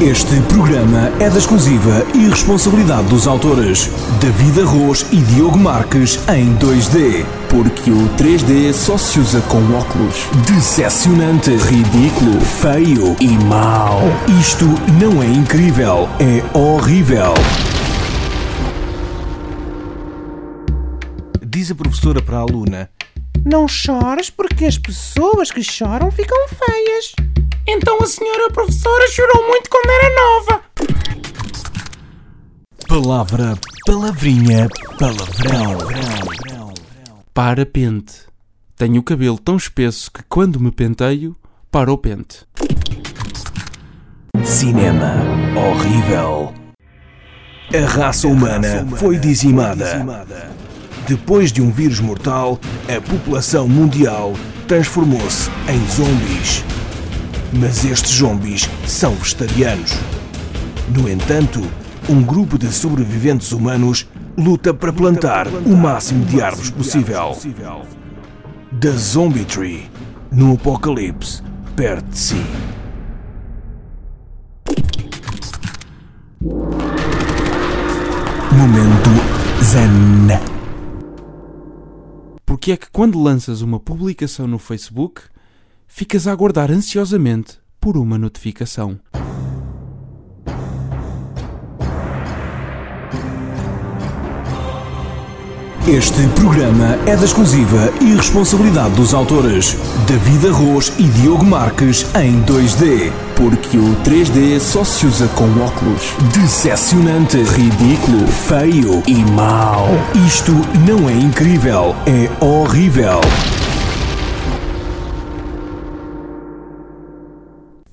Este programa é da exclusiva e responsabilidade dos autores David Arroz e Diogo Marques em 2D. Porque o 3D só se usa com óculos. Decepcionante, ridículo, feio e mau. Isto não é incrível, é horrível. Diz a professora para a aluna: Não chores porque as pessoas que choram ficam feias. Então a senhora professora chorou muito quando era nova. Palavra, palavrinha, palavrão. Para pente. Tenho o cabelo tão espesso que quando me penteio, para o pente. Cinema horrível. A raça humana foi dizimada. Depois de um vírus mortal, a população mundial transformou-se em zombies. Mas estes zombies são vegetarianos. No entanto, um grupo de sobreviventes humanos luta para plantar o máximo de árvores possível. The Zombie Tree, no apocalipse, perto de si. Momento Zen. Porque é que quando lanças uma publicação no Facebook, ficas a aguardar ansiosamente por uma notificação. Este programa é da exclusiva e responsabilidade dos autores David Arroz e Diogo Marques em 2D. Porque o 3D só se usa com óculos. Decepcionante, ridículo, feio e mau. Isto não é incrível, é horrível.